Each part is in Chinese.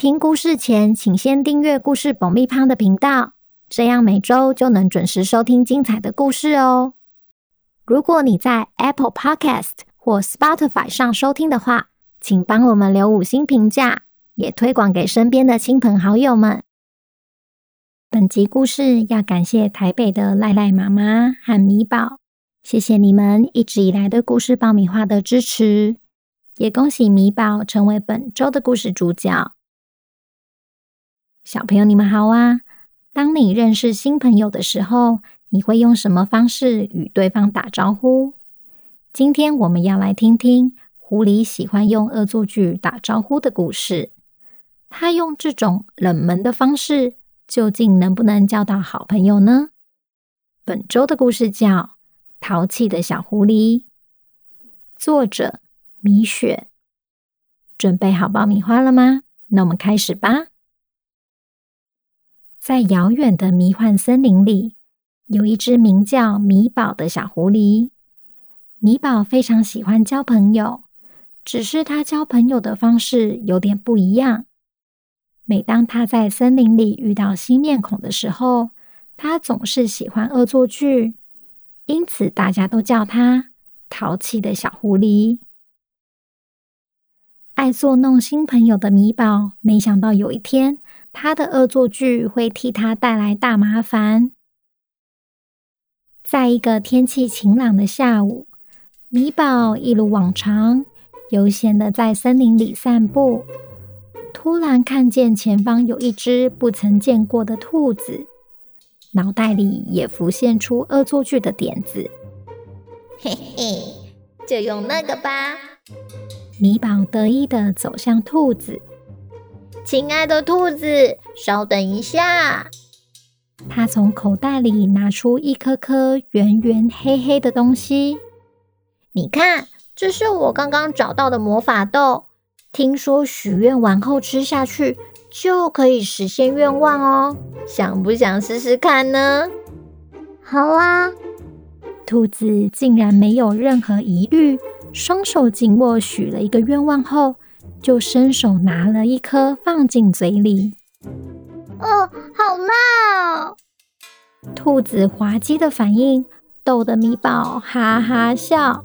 听故事前，请先订阅故事爆米花的频道，这样每周就能准时收听精彩的故事哦。如果你在 Apple Podcast 或 Spotify 上收听的话，请帮我们留五星评价，也推广给身边的亲朋好友们。本集故事要感谢台北的赖赖妈妈和米宝，谢谢你们一直以来对故事爆米花的支持，也恭喜米宝成为本周的故事主角。小朋友，你们好啊！当你认识新朋友的时候，你会用什么方式与对方打招呼？今天我们要来听听狐狸喜欢用恶作剧打招呼的故事。他用这种冷门的方式，究竟能不能交到好朋友呢？本周的故事叫《淘气的小狐狸》，作者米雪。准备好爆米花了吗？那我们开始吧。在遥远的迷幻森林里，有一只名叫米宝的小狐狸。米宝非常喜欢交朋友，只是他交朋友的方式有点不一样。每当他在森林里遇到新面孔的时候，他总是喜欢恶作剧，因此大家都叫他淘气的小狐狸。爱作弄新朋友的米宝，没想到有一天，他的恶作剧会替他带来大麻烦。在一个天气晴朗的下午，米宝一如往常悠闲的在森林里散步，突然看见前方有一只不曾见过的兔子，脑袋里也浮现出恶作剧的点子。嘿嘿，就用那个吧！米宝得意的走向兔子。亲爱的兔子，稍等一下。他从口袋里拿出一颗颗圆圆黑黑的东西。你看，这是我刚刚找到的魔法豆。听说许愿完后吃下去就可以实现愿望哦。想不想试试看呢？好啊。兔子竟然没有任何疑虑，双手紧握许了一个愿望后。就伸手拿了一颗放进嘴里。哦，好辣哦！兔子滑稽的反应逗得米宝哈哈笑。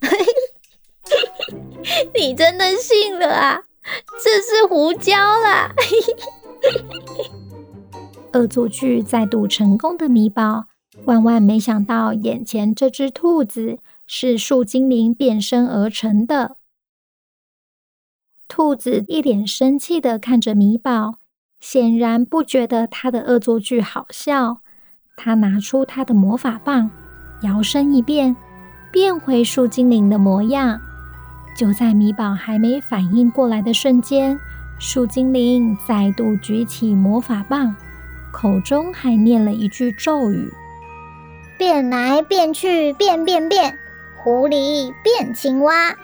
你真的信了啊？这是胡椒啦！恶作剧再度成功的米宝，万万没想到眼前这只兔子是树精灵变身而成的。兔子一脸生气地看着米宝，显然不觉得他的恶作剧好笑。他拿出他的魔法棒，摇身一变，变回树精灵的模样。就在米宝还没反应过来的瞬间，树精灵再度举起魔法棒，口中还念了一句咒语：“变来变去，变变变，狐狸变青蛙。”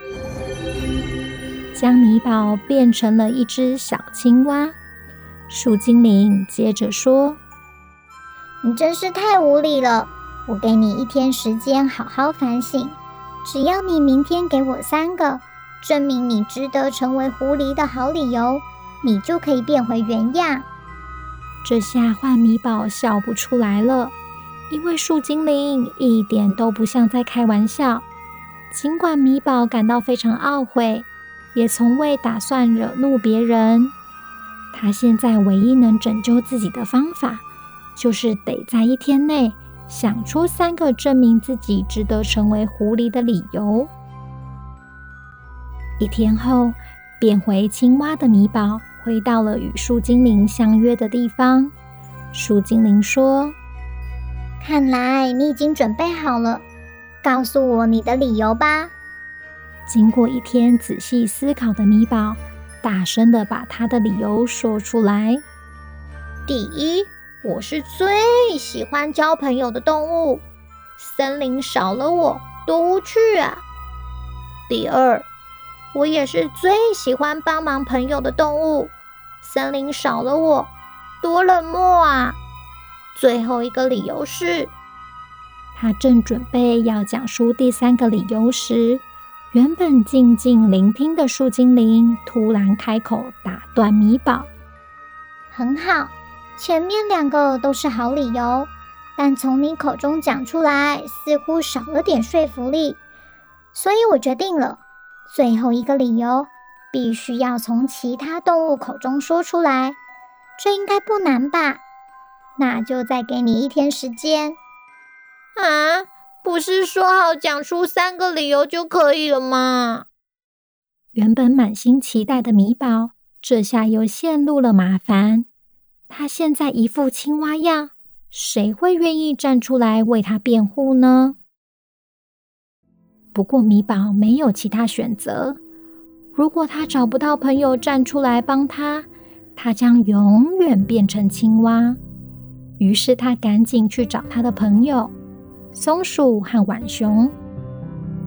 将米宝变成了一只小青蛙。树精灵接着说：“你真是太无理了！我给你一天时间好好反省，只要你明天给我三个证明你值得成为狐狸的好理由，你就可以变回原样。”这下换米宝笑不出来了，因为树精灵一点都不像在开玩笑。尽管米宝感到非常懊悔。也从未打算惹怒别人。他现在唯一能拯救自己的方法，就是得在一天内想出三个证明自己值得成为狐狸的理由。一天后，变回青蛙的米宝回到了与树精灵相约的地方。树精灵说：“看来你已经准备好了，告诉我你的理由吧。”经过一天仔细思考的米宝，大声的把他的理由说出来：“第一，我是最喜欢交朋友的动物，森林少了我多无趣啊。第二，我也是最喜欢帮忙朋友的动物，森林少了我多冷漠啊。最后一个理由是，他正准备要讲述第三个理由时，原本静静聆听的树精灵突然开口打断米宝：“很好。”前面两个都是好理由，但从你口中讲出来，似乎少了点说服力。所以我决定了，最后一个理由必须要从其他动物口中说出来。这应该不难吧？那就再给你一天时间。啊，不是说好讲出三个理由就可以了吗？原本满心期待的米宝，这下又陷入了麻烦。他现在一副青蛙样，谁会愿意站出来为他辩护呢？不过米宝没有其他选择。如果他找不到朋友站出来帮他，他将永远变成青蛙。于是他赶紧去找他的朋友松鼠和浣熊。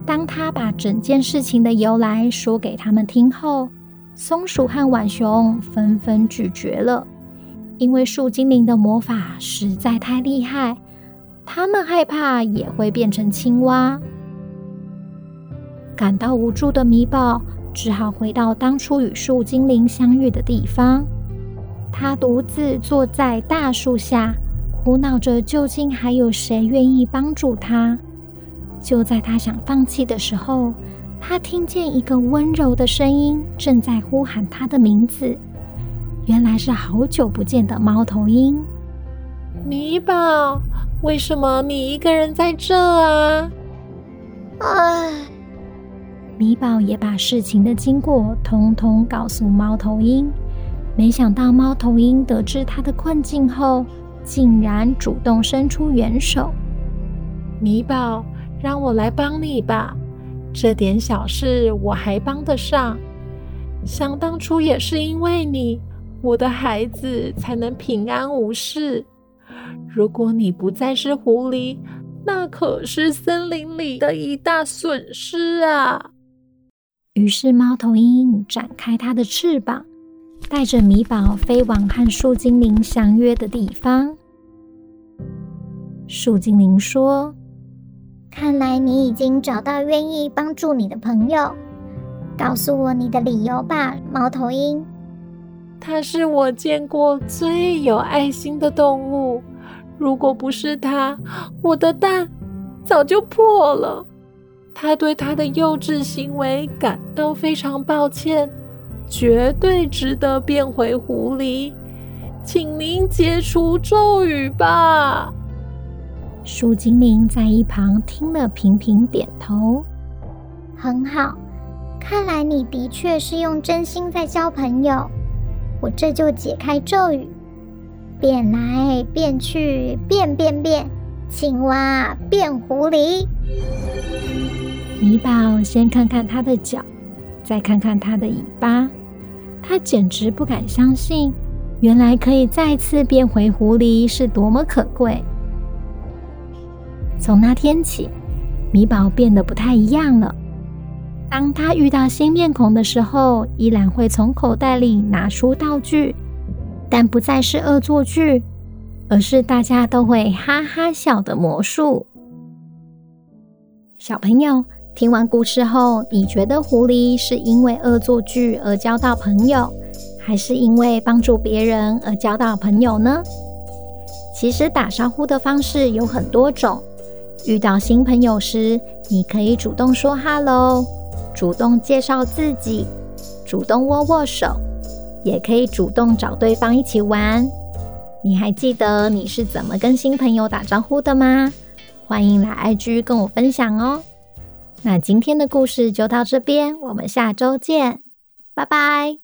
当他把整件事情的由来说给他们听后，松鼠和浣熊纷纷拒绝了。因为树精灵的魔法实在太厉害，他们害怕也会变成青蛙。感到无助的米宝只好回到当初与树精灵相遇的地方。他独自坐在大树下，苦恼着究竟还有谁愿意帮助他。就在他想放弃的时候，他听见一个温柔的声音正在呼喊他的名字。原来是好久不见的猫头鹰，米宝，为什么你一个人在这啊？唉，米宝也把事情的经过通通告诉猫头鹰，没想到猫头鹰得知他的困境后，竟然主动伸出援手。米宝，让我来帮你吧，这点小事我还帮得上。想当初也是因为你。我的孩子才能平安无事。如果你不再是狐狸，那可是森林里的一大损失啊！于是猫头鹰展开它的翅膀，带着米宝飞往和树精灵相约的地方。树精灵说：“看来你已经找到愿意帮助你的朋友，告诉我你的理由吧，猫头鹰。”它是我见过最有爱心的动物。如果不是它，我的蛋早就破了。它对它的幼稚行为感到非常抱歉，绝对值得变回狐狸。请您解除咒语吧。树精灵在一旁听了，频频点头。很好，看来你的确是用真心在交朋友。我这就解开咒语，变来变去，变变变，青蛙变狐狸。米宝先看看它的脚，再看看它的尾巴，他简直不敢相信，原来可以再次变回狐狸是多么可贵。从那天起，米宝变得不太一样了。当他遇到新面孔的时候，依然会从口袋里拿出道具，但不再是恶作剧，而是大家都会哈哈笑的魔术。小朋友，听完故事后，你觉得狐狸是因为恶作剧而交到朋友，还是因为帮助别人而交到朋友呢？其实打招呼的方式有很多种，遇到新朋友时，你可以主动说哈喽。主动介绍自己，主动握握手，也可以主动找对方一起玩。你还记得你是怎么跟新朋友打招呼的吗？欢迎来 IG 跟我分享哦。那今天的故事就到这边，我们下周见，拜拜。